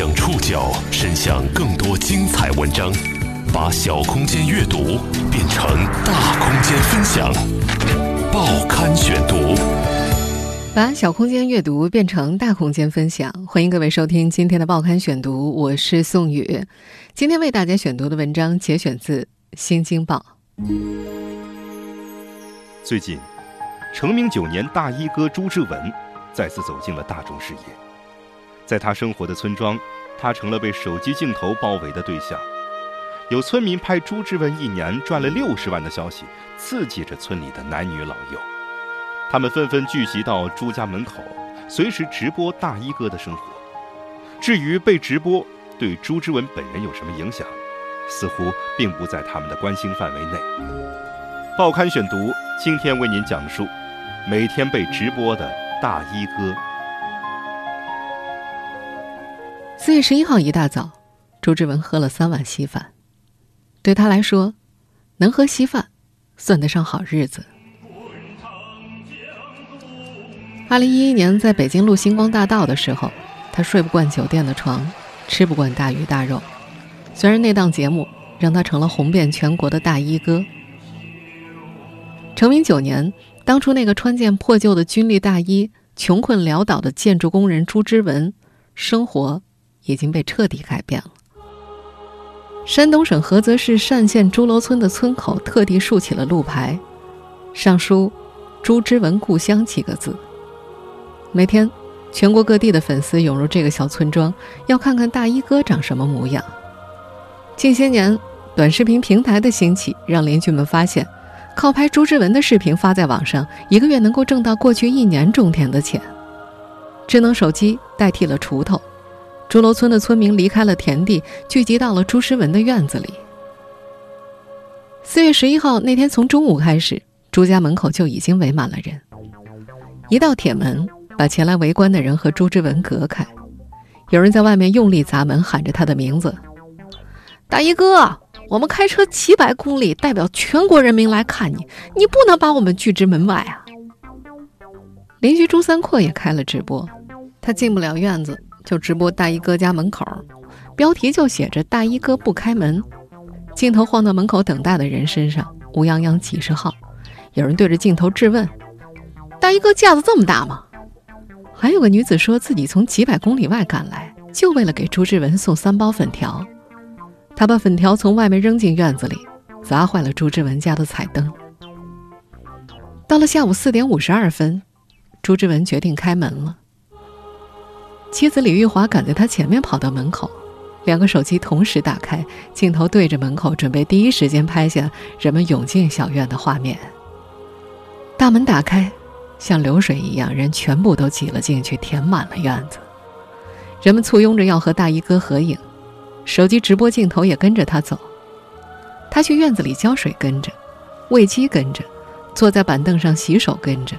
将触角伸向更多精彩文章，把小空间阅读变成大空间分享。报刊选读，把小空间阅读变成大空间分享。欢迎各位收听今天的报刊选读，我是宋宇。今天为大家选读的文章节选自《新京报》。最近，成名九年大衣哥朱之文再次走进了大众视野。在他生活的村庄，他成了被手机镜头包围的对象。有村民拍朱之文一年赚了六十万的消息，刺激着村里的男女老幼。他们纷纷聚集到朱家门口，随时直播大衣哥的生活。至于被直播对朱之文本人有什么影响，似乎并不在他们的关心范围内。报刊选读今天为您讲述每天被直播的大衣哥。四月十一号一大早，朱之文喝了三碗稀饭。对他来说，能喝稀饭，算得上好日子。二零一一年在北京路《星光大道》的时候，他睡不惯酒店的床，吃不惯大鱼大肉。虽然那档节目让他成了红遍全国的大衣哥。成名九年，当初那个穿件破旧的军绿大衣、穷困潦倒的建筑工人朱之文，生活。已经被彻底改变了。山东省菏泽市单县朱楼村的村口特地竖起了路牌，上书“朱之文故乡”几个字。每天，全国各地的粉丝涌入这个小村庄，要看看大衣哥长什么模样。近些年，短视频平台的兴起，让邻居们发现，靠拍朱之文的视频发在网上，一个月能够挣到过去一年种田的钱。智能手机代替了锄头。朱楼村的村民离开了田地，聚集到了朱之文的院子里。四月十一号那天，从中午开始，朱家门口就已经围满了人。一道铁门把前来围观的人和朱之文隔开，有人在外面用力砸门，喊着他的名字：“大衣哥，我们开车几百公里，代表全国人民来看你，你不能把我们拒之门外啊！”邻居朱三阔也开了直播，他进不了院子。就直播大衣哥家门口，标题就写着“大衣哥不开门”，镜头晃到门口等待的人身上，乌泱泱几十号。有人对着镜头质问：“大衣哥架子这么大吗？”还有个女子说自己从几百公里外赶来，就为了给朱之文送三包粉条。她把粉条从外面扔进院子里，砸坏了朱之文家的彩灯。到了下午四点五十二分，朱之文决定开门了。妻子李玉华赶在他前面跑到门口，两个手机同时打开，镜头对着门口，准备第一时间拍下人们涌进小院的画面。大门打开，像流水一样，人全部都挤了进去，填满了院子。人们簇拥着要和大衣哥合影，手机直播镜头也跟着他走。他去院子里浇水，跟着；喂鸡，跟着；坐在板凳上洗手，跟着。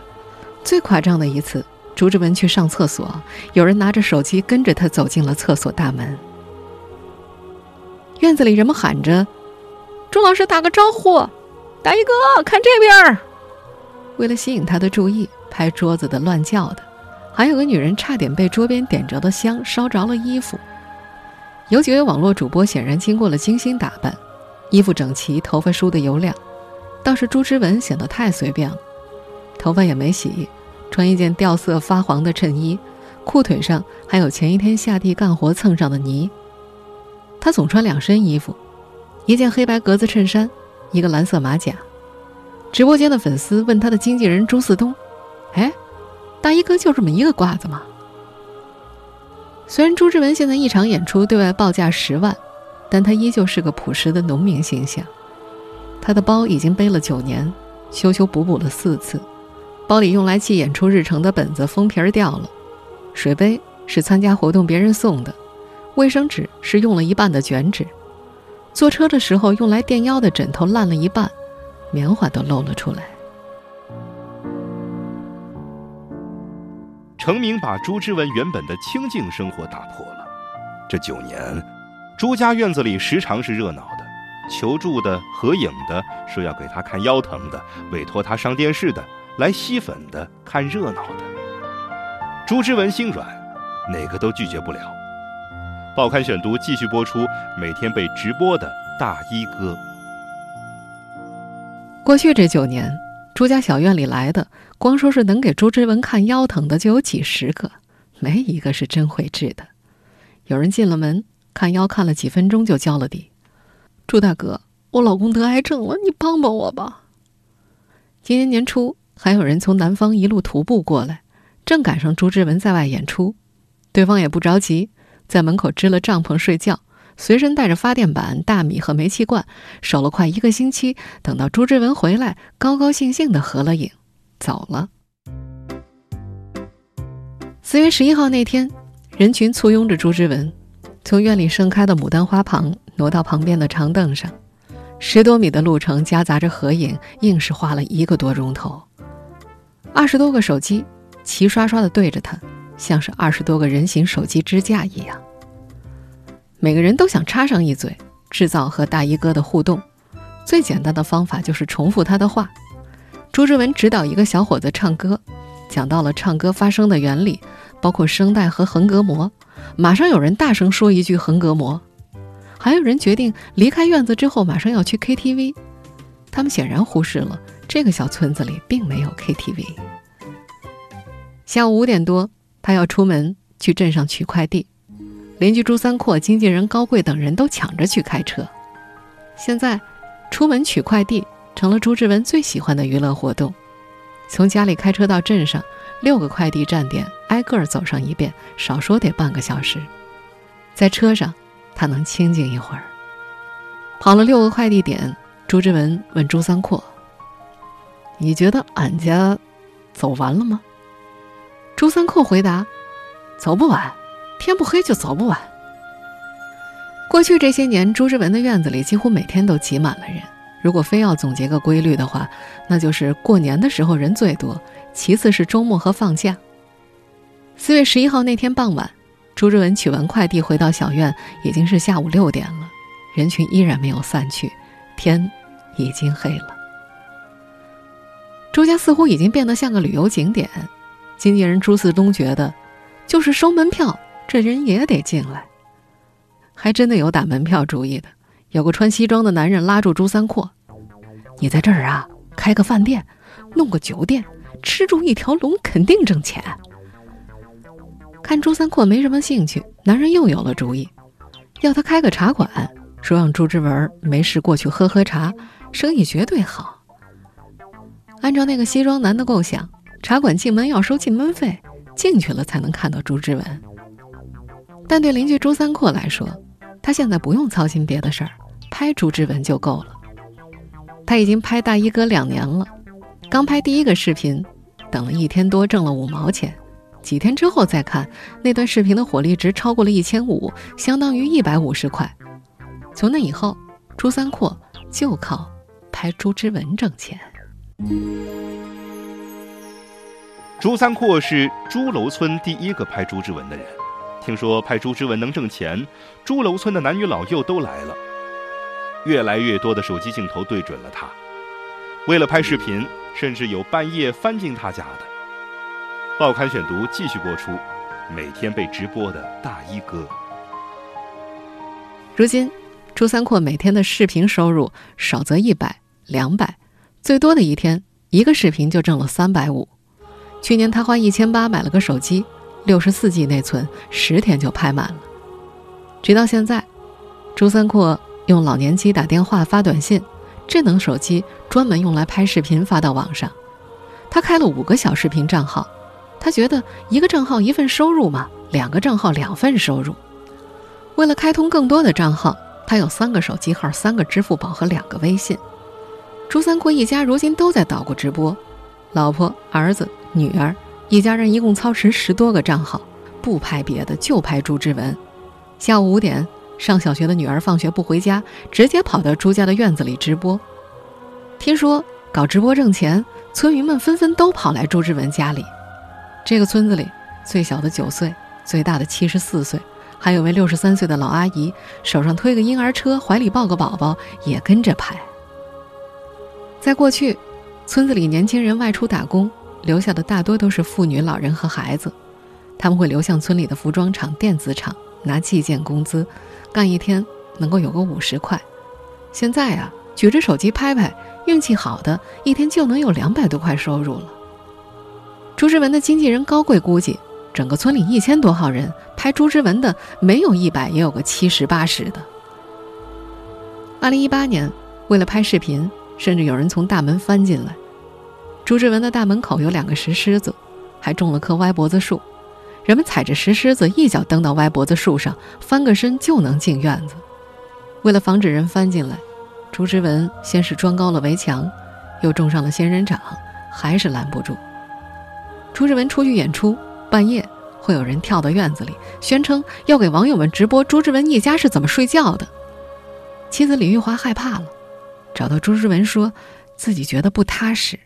最夸张的一次。朱之文去上厕所，有人拿着手机跟着他走进了厕所大门。院子里人们喊着：“朱老师打个招呼，大衣哥看这边。”为了吸引他的注意，拍桌子的、乱叫的，还有个女人差点被桌边点着的香烧着了衣服。有几位网络主播显然经过了精心打扮，衣服整齐，头发梳得油亮，倒是朱之文显得太随便了，头发也没洗。穿一件掉色发黄的衬衣，裤腿上还有前一天下地干活蹭上的泥。他总穿两身衣服，一件黑白格子衬衫，一个蓝色马甲。直播间的粉丝问他的经纪人朱四东：“哎，大衣哥就这么一个褂子吗？”虽然朱之文现在一场演出对外报价十万，但他依旧是个朴实的农民形象。他的包已经背了九年，修修补补了四次。包里用来记演出日程的本子封皮儿掉了，水杯是参加活动别人送的，卫生纸是用了一半的卷纸，坐车的时候用来垫腰的枕头烂了一半，棉花都露了出来。成名把朱之文原本的清静生活打破了。这九年，朱家院子里时常是热闹的，求助的、合影的、说要给他看腰疼的、委托他上电视的。来吸粉的、看热闹的，朱之文心软，哪个都拒绝不了。报刊选读继续播出每天被直播的大衣哥。过去这九年，朱家小院里来的，光说是能给朱之文看腰疼的就有几十个，没一个是真会治的。有人进了门看腰，看了几分钟就交了底。朱大哥，我老公得癌症了，你帮帮我吧。今年年初，还有人从南方一路徒步过来，正赶上朱之文在外演出，对方也不着急，在门口支了帐篷睡觉。随身带着发电板、大米和煤气罐，守了快一个星期。等到朱之文回来，高高兴兴的合了影，走了。四月十一号那天，人群簇拥着朱之文，从院里盛开的牡丹花旁挪到旁边的长凳上，十多米的路程夹杂着合影，硬是花了一个多钟头。二十多个手机齐刷刷的对着他，像是二十多个人形手机支架一样。每个人都想插上一嘴，制造和大衣哥的互动。最简单的方法就是重复他的话。朱之文指导一个小伙子唱歌，讲到了唱歌发声的原理，包括声带和横膈膜。马上有人大声说一句“横膈膜”，还有人决定离开院子之后马上要去 KTV。他们显然忽视了这个小村子里并没有 KTV。下午五点多，他要出门去镇上取快递。邻居朱三阔、经纪人高贵等人都抢着去开车。现在，出门取快递成了朱之文最喜欢的娱乐活动。从家里开车到镇上，六个快递站点挨个儿走上一遍，少说得半个小时。在车上，他能清静一会儿。跑了六个快递点，朱之文问朱三阔：“你觉得俺家走完了吗？”朱三阔回答：“走不完。”天不黑就走不完。过去这些年，朱之文的院子里几乎每天都挤满了人。如果非要总结个规律的话，那就是过年的时候人最多，其次是周末和放假。四月十一号那天傍晚，朱之文取完快递回到小院，已经是下午六点了，人群依然没有散去，天已经黑了。朱家似乎已经变得像个旅游景点。经纪人朱四东觉得，就是收门票。这人也得进来，还真的有打门票主意的。有个穿西装的男人拉住朱三阔：“你在这儿啊，开个饭店，弄个酒店，吃住一条龙，肯定挣钱。”看朱三阔没什么兴趣，男人又有了主意，要他开个茶馆，说让朱之文没事过去喝喝茶，生意绝对好。按照那个西装男的构想，茶馆进门要收进门费，进去了才能看到朱之文。但对邻居朱三阔来说，他现在不用操心别的事儿，拍朱之文就够了。他已经拍大衣哥两年了，刚拍第一个视频，等了一天多，挣了五毛钱。几天之后再看那段视频的火力值超过了一千五，相当于一百五十块。从那以后，朱三阔就靠拍朱之文挣钱。朱三阔是朱楼村第一个拍朱之文的人。听说拍朱之文能挣钱，朱楼村的男女老幼都来了，越来越多的手机镜头对准了他。为了拍视频，甚至有半夜翻进他家的。报刊选读继续播出，每天被直播的大衣哥。如今，朱三阔每天的视频收入少则一百、两百，最多的一天一个视频就挣了三百五。去年他花一千八买了个手机。六十四 G 内存，十天就拍满了。直到现在，朱三阔用老年机打电话、发短信，智能手机专门用来拍视频发到网上。他开了五个小视频账号，他觉得一个账号一份收入嘛，两个账号两份收入。为了开通更多的账号，他有三个手机号、三个支付宝和两个微信。朱三阔一家如今都在捣鼓直播，老婆、儿子、女儿。一家人一共操持十多个账号，不拍别的，就拍朱之文。下午五点，上小学的女儿放学不回家，直接跑到朱家的院子里直播。听说搞直播挣钱，村民们纷纷都跑来朱之文家里。这个村子里，最小的九岁，最大的七十四岁，还有位六十三岁的老阿姨，手上推个婴儿车，怀里抱个宝宝，也跟着拍。在过去，村子里年轻人外出打工。留下的大多都是妇女、老人和孩子，他们会流向村里的服装厂、电子厂，拿计件工资，干一天能够有个五十块。现在啊，举着手机拍拍，运气好的一天就能有两百多块收入了。朱之文的经纪人高贵估计，整个村里一千多号人拍朱之文的，没有一百也有个七十八十的。二零一八年，为了拍视频，甚至有人从大门翻进来。朱之文的大门口有两个石狮子，还种了棵歪脖子树。人们踩着石狮子，一脚蹬到歪脖子树上，翻个身就能进院子。为了防止人翻进来，朱之文先是装高了围墙，又种上了仙人掌，还是拦不住。朱之文出去演出，半夜会有人跳到院子里，宣称要给网友们直播朱之文一家是怎么睡觉的。妻子李玉华害怕了，找到朱之文说，自己觉得不踏实。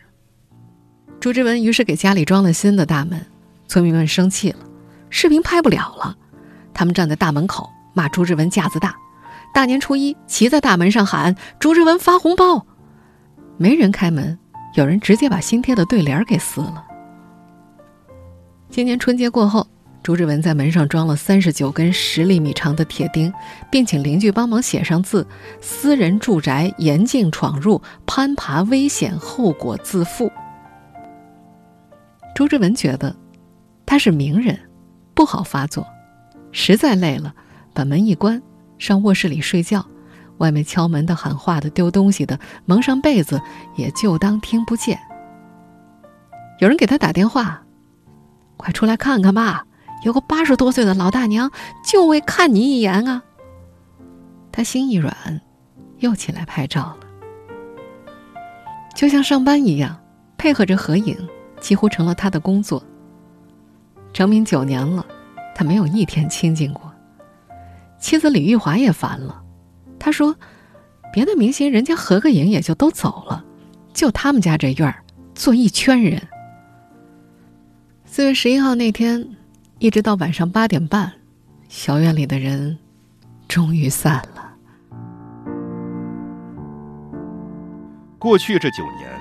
朱之文于是给家里装了新的大门，村民们生气了，视频拍不了了。他们站在大门口骂朱之文架子大。大年初一，骑在大门上喊朱之文发红包，没人开门，有人直接把新贴的对联给撕了。今年春节过后，朱之文在门上装了三十九根十厘米长的铁钉，并请邻居帮忙写上字：“私人住宅严禁闯入，攀爬危险，后果自负。”朱之文觉得他是名人，不好发作，实在累了，把门一关，上卧室里睡觉。外面敲门的、喊话的、丢东西的，蒙上被子，也就当听不见。有人给他打电话：“快出来看看吧，有个八十多岁的老大娘，就为看你一眼啊。”他心一软，又起来拍照了，就像上班一样，配合着合影。几乎成了他的工作。成名九年了，他没有一天清静过。妻子李玉华也烦了，他说：“别的明星人家合个影也就都走了，就他们家这院儿坐一圈人。”四月十一号那天，一直到晚上八点半，小院里的人终于散了。过去这九年。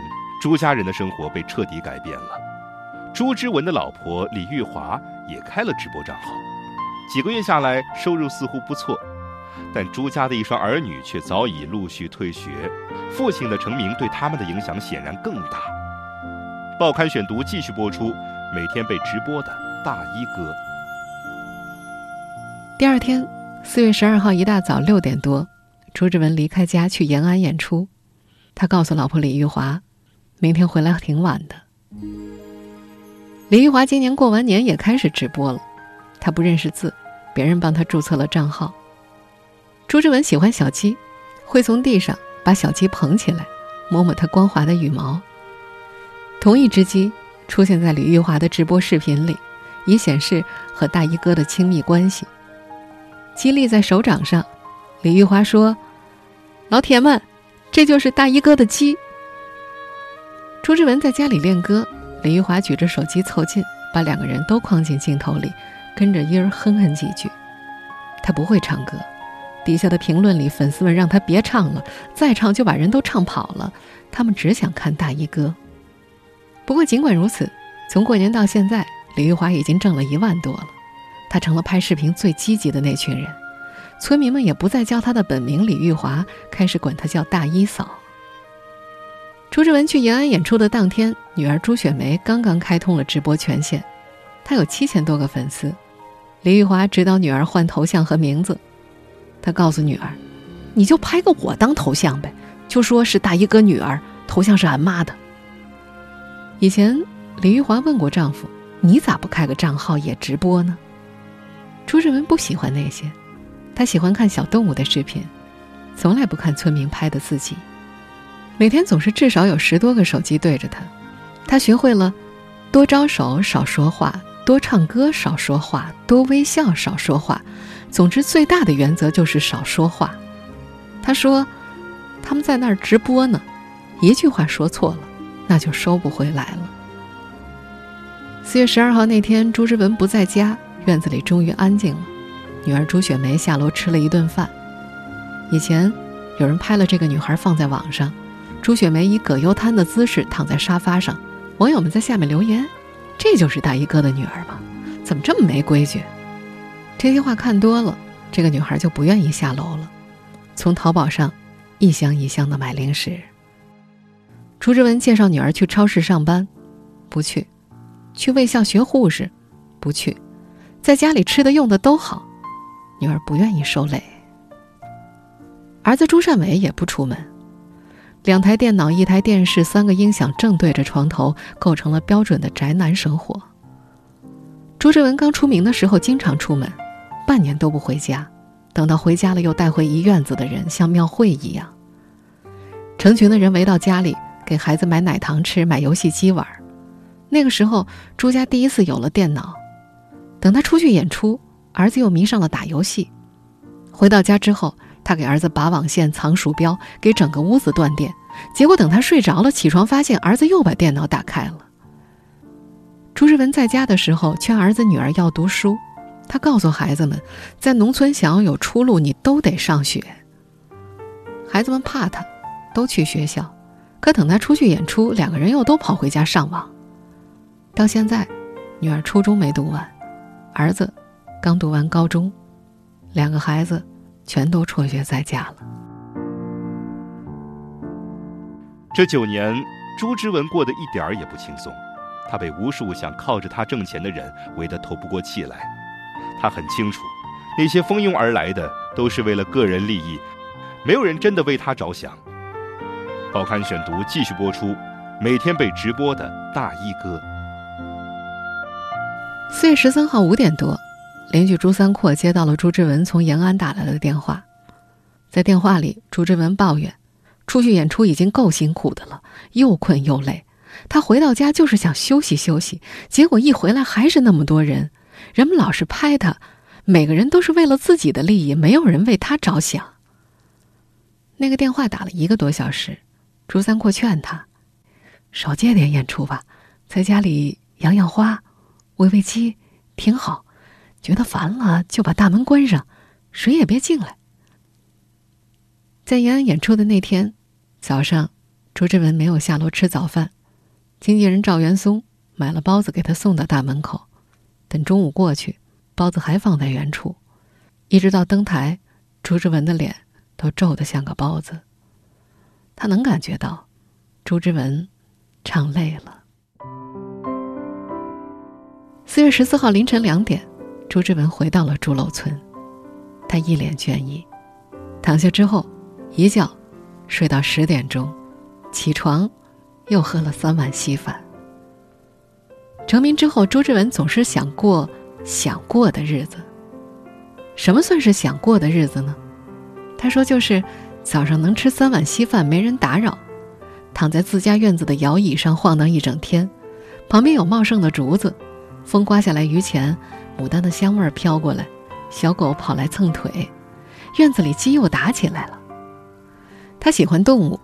朱家人的生活被彻底改变了。朱之文的老婆李玉华也开了直播账号，几个月下来收入似乎不错，但朱家的一双儿女却早已陆续退学，父亲的成名对他们的影响显然更大。报刊选读继续播出每天被直播的大衣哥。第二天，四月十二号一大早六点多，朱之文离开家去延安演出，他告诉老婆李玉华。明天回来挺晚的。李玉华今年过完年也开始直播了，他不认识字，别人帮他注册了账号。朱之文喜欢小鸡，会从地上把小鸡捧起来，摸摸它光滑的羽毛。同一只鸡出现在李玉华的直播视频里，以显示和大衣哥的亲密关系。鸡立在手掌上，李玉华说：“老铁们，这就是大衣哥的鸡。”朱之文在家里练歌，李玉华举着手机凑近，把两个人都框进镜头里，跟着音儿哼哼几句。他不会唱歌，底下的评论里，粉丝们让他别唱了，再唱就把人都唱跑了。他们只想看大衣哥。不过尽管如此，从过年到现在，李玉华已经挣了一万多了，他成了拍视频最积极的那群人。村民们也不再叫他的本名李玉华，开始管他叫大衣嫂。朱之文去延安演出的当天，女儿朱雪梅刚刚开通了直播权限，她有七千多个粉丝。李玉华指导女儿换头像和名字，他告诉女儿：“你就拍个我当头像呗，就说是大衣哥女儿，头像是俺妈的。”以前李玉华问过丈夫：“你咋不开个账号也直播呢？”朱志文不喜欢那些，他喜欢看小动物的视频，从来不看村民拍的自己。每天总是至少有十多个手机对着他，他学会了多招手少说话，多唱歌少说话，多微笑少说话。总之，最大的原则就是少说话。他说：“他们在那儿直播呢，一句话说错了，那就收不回来了。”四月十二号那天，朱之文不在家，院子里终于安静了。女儿朱雪梅下楼吃了一顿饭。以前有人拍了这个女孩放在网上。朱雪梅以葛优瘫的姿势躺在沙发上，网友们在下面留言：“这就是大衣哥的女儿吗？怎么这么没规矩？”这些话看多了，这个女孩就不愿意下楼了，从淘宝上一箱一箱的买零食。朱之文介绍女儿去超市上班，不去；去卫校学护士，不去；在家里吃的用的都好，女儿不愿意受累。儿子朱善伟也不出门，两台电脑、一台电视、三个音响正对着床头，构成了标准的宅男生活。朱之文刚出名的时候，经常出门，半年都不回家，等到回家了，又带回一院子的人，像庙会一样。成群的人围到家里。给孩子买奶糖吃，买游戏机玩。那个时候，朱家第一次有了电脑。等他出去演出，儿子又迷上了打游戏。回到家之后，他给儿子拔网线、藏鼠标，给整个屋子断电。结果等他睡着了，起床发现儿子又把电脑打开了。朱之文在家的时候，劝儿子女儿要读书。他告诉孩子们，在农村想要有出路，你都得上学。孩子们怕他，都去学校。可等他出去演出，两个人又都跑回家上网。到现在，女儿初中没读完，儿子刚读完高中，两个孩子全都辍学在家了。这九年，朱之文过得一点儿也不轻松，他被无数想靠着他挣钱的人围得透不过气来。他很清楚，那些蜂拥而来的都是为了个人利益，没有人真的为他着想。报刊选读继续播出，每天被直播的大衣哥。四月十三号五点多，邻居朱三阔接到了朱之文从延安打来的电话，在电话里，朱之文抱怨，出去演出已经够辛苦的了，又困又累，他回到家就是想休息休息，结果一回来还是那么多人，人们老是拍他，每个人都是为了自己的利益，没有人为他着想。那个电话打了一个多小时。朱三阔劝他：“少接点演出吧，在家里养养花，喂喂鸡，挺好。觉得烦了就把大门关上，谁也别进来。”在延安演出的那天早上，朱之文没有下楼吃早饭，经纪人赵元松买了包子给他送到大门口。等中午过去，包子还放在原处，一直到登台，朱之文的脸都皱得像个包子。他能感觉到，朱之文唱累了。四月十四号凌晨两点，朱之文回到了朱楼村，他一脸倦意，躺下之后，一觉睡到十点钟，起床，又喝了三碗稀饭。成名之后，朱之文总是想过想过的日子。什么算是想过的日子呢？他说就是。早上能吃三碗稀饭，没人打扰，躺在自家院子的摇椅上晃荡一整天，旁边有茂盛的竹子，风刮下来榆钱，牡丹的香味儿飘过来，小狗跑来蹭腿，院子里鸡又打起来了。他喜欢动物，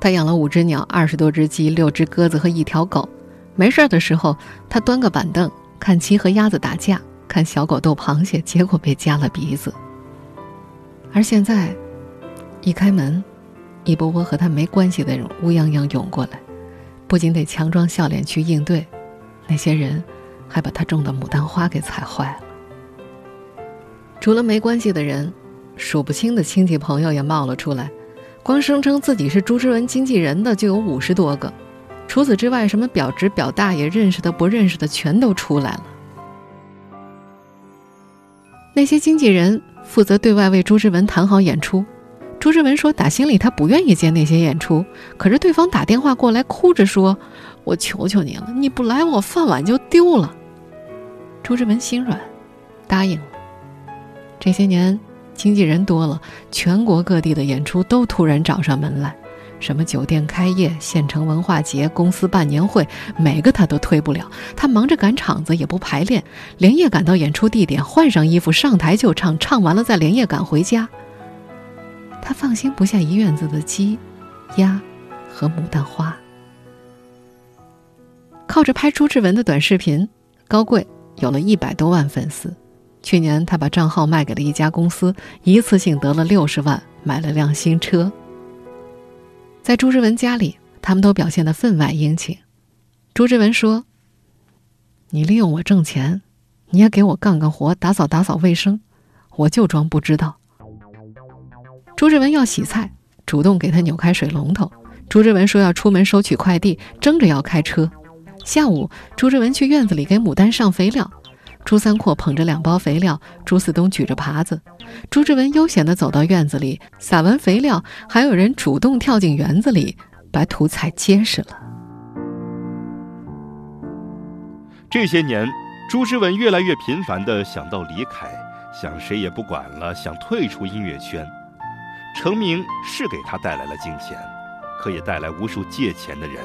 他养了五只鸟，二十多只鸡，六只鸽子和一条狗。没事儿的时候，他端个板凳看鸡和鸭子打架，看小狗逗螃蟹，结果被夹了鼻子。而现在。一开门，一波波和他没关系的人乌泱泱涌过来，不仅得强装笑脸去应对，那些人还把他种的牡丹花给踩坏了。除了没关系的人，数不清的亲戚朋友也冒了出来，光声称自己是朱之文经纪人的就有五十多个。除此之外，什么表侄、表大爷认识的、不认识的，全都出来了。那些经纪人负责对外为朱之文谈好演出。朱之文说：“打心里他不愿意接那些演出，可是对方打电话过来，哭着说：‘我求求你了，你不来，我饭碗就丢了。’”朱之文心软，答应了。这些年，经纪人多了，全国各地的演出都突然找上门来，什么酒店开业、县城文化节、公司办年会，每个他都推不了。他忙着赶场子，也不排练，连夜赶到演出地点，换上衣服上台就唱，唱完了再连夜赶回家。他放心不下一院子的鸡、鸭和牡丹花，靠着拍朱之文的短视频，高贵有了一百多万粉丝。去年他把账号卖给了一家公司，一次性得了六十万，买了辆新车。在朱之文家里，他们都表现得分外殷勤。朱之文说：“你利用我挣钱，你也给我干干活，打扫打扫卫生，我就装不知道。朱之文要洗菜，主动给他扭开水龙头。朱之文说要出门收取快递，争着要开车。下午，朱之文去院子里给牡丹上肥料。朱三阔捧着两包肥料，朱四东举着耙子。朱之文悠闲地走到院子里，撒完肥料，还有人主动跳进园子里，把土踩结实了。这些年，朱之文越来越频繁地想到离开，想谁也不管了，想退出音乐圈。成名是给他带来了金钱，可也带来无数借钱的人，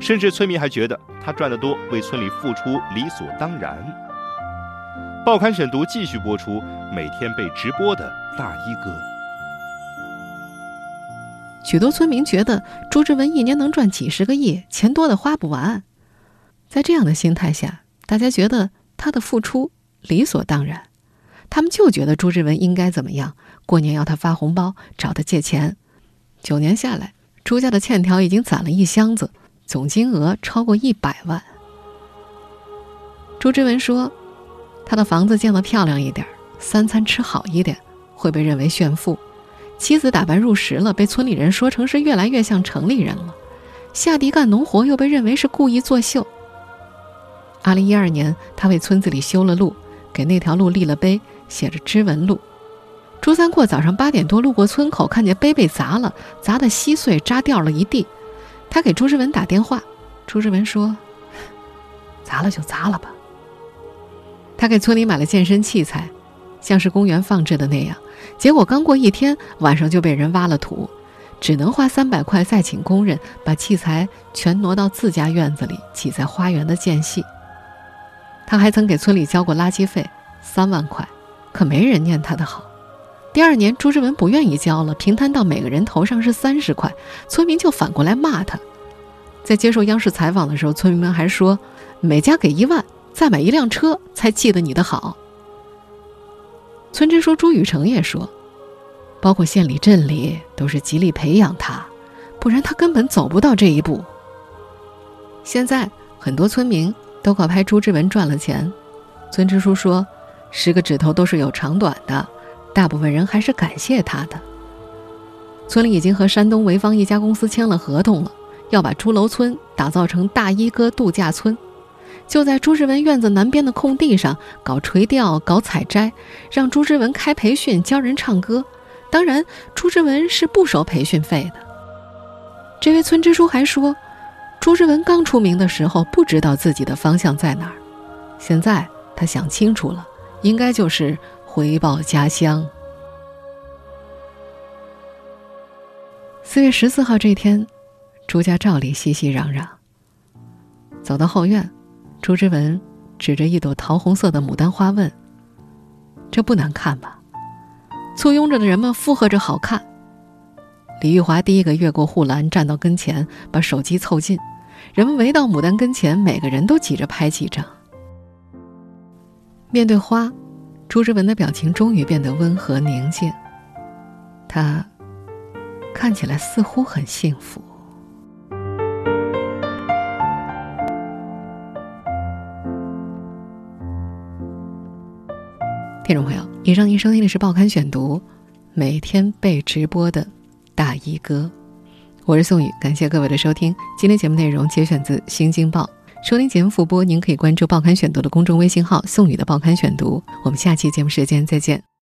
甚至村民还觉得他赚得多，为村里付出理所当然。报刊选读继续播出每天被直播的大衣哥。许多村民觉得朱之文一年能赚几十个亿，钱多的花不完。在这样的心态下，大家觉得他的付出理所当然，他们就觉得朱之文应该怎么样，过年要他发红包，找他借钱。九年下来，朱家的欠条已经攒了一箱子，总金额超过一百万。朱之文说。他的房子建得漂亮一点，三餐吃好一点，会被认为炫富；妻子打扮入时了，被村里人说成是越来越像城里人了；下地干农活，又被认为是故意作秀。二零一二年，他为村子里修了路，给那条路立了碑，写着“知文路”。朱三阔早上八点多路过村口，看见碑被砸了，砸得稀碎，渣掉了一地。他给朱之文打电话，朱之文说：“砸了就砸了吧。”他给村里买了健身器材，像是公园放置的那样。结果刚过一天，晚上就被人挖了土，只能花三百块再请工人把器材全挪到自家院子里挤在花园的间隙。他还曾给村里交过垃圾费三万块，可没人念他的好。第二年，朱之文不愿意交了，平摊到每个人头上是三十块，村民就反过来骂他。在接受央视采访的时候，村民们还说每家给一万。再买一辆车才记得你的好。村支书朱雨成也说，包括县里镇里都是极力培养他，不然他根本走不到这一步。现在很多村民都靠拍朱之文赚了钱。村支书说，十个指头都是有长短的，大部分人还是感谢他的。村里已经和山东潍坊一家公司签了合同了，要把朱楼村打造成大衣哥度假村。就在朱之文院子南边的空地上搞垂钓、搞采摘，让朱之文开培训教人唱歌。当然，朱之文是不收培训费的。这位村支书还说，朱之文刚出名的时候不知道自己的方向在哪儿，现在他想清楚了，应该就是回报家乡。四月十四号这天，朱家照例熙熙攘攘，走到后院。朱之文指着一朵桃红色的牡丹花问：“这不难看吧？”簇拥着的人们附和着：“好看。”李玉华第一个越过护栏，站到跟前，把手机凑近。人们围到牡丹跟前，每个人都挤着拍几张。面对花，朱之文的表情终于变得温和宁静。他看起来似乎很幸福。听众朋友，以上您收听的是《报刊选读》，每天被直播的大衣哥，我是宋宇，感谢各位的收听。今天节目内容节选自《新京报》，收听节目复播，您可以关注《报刊选读》的公众微信号“宋宇的报刊选读”。我们下期节目时间再见。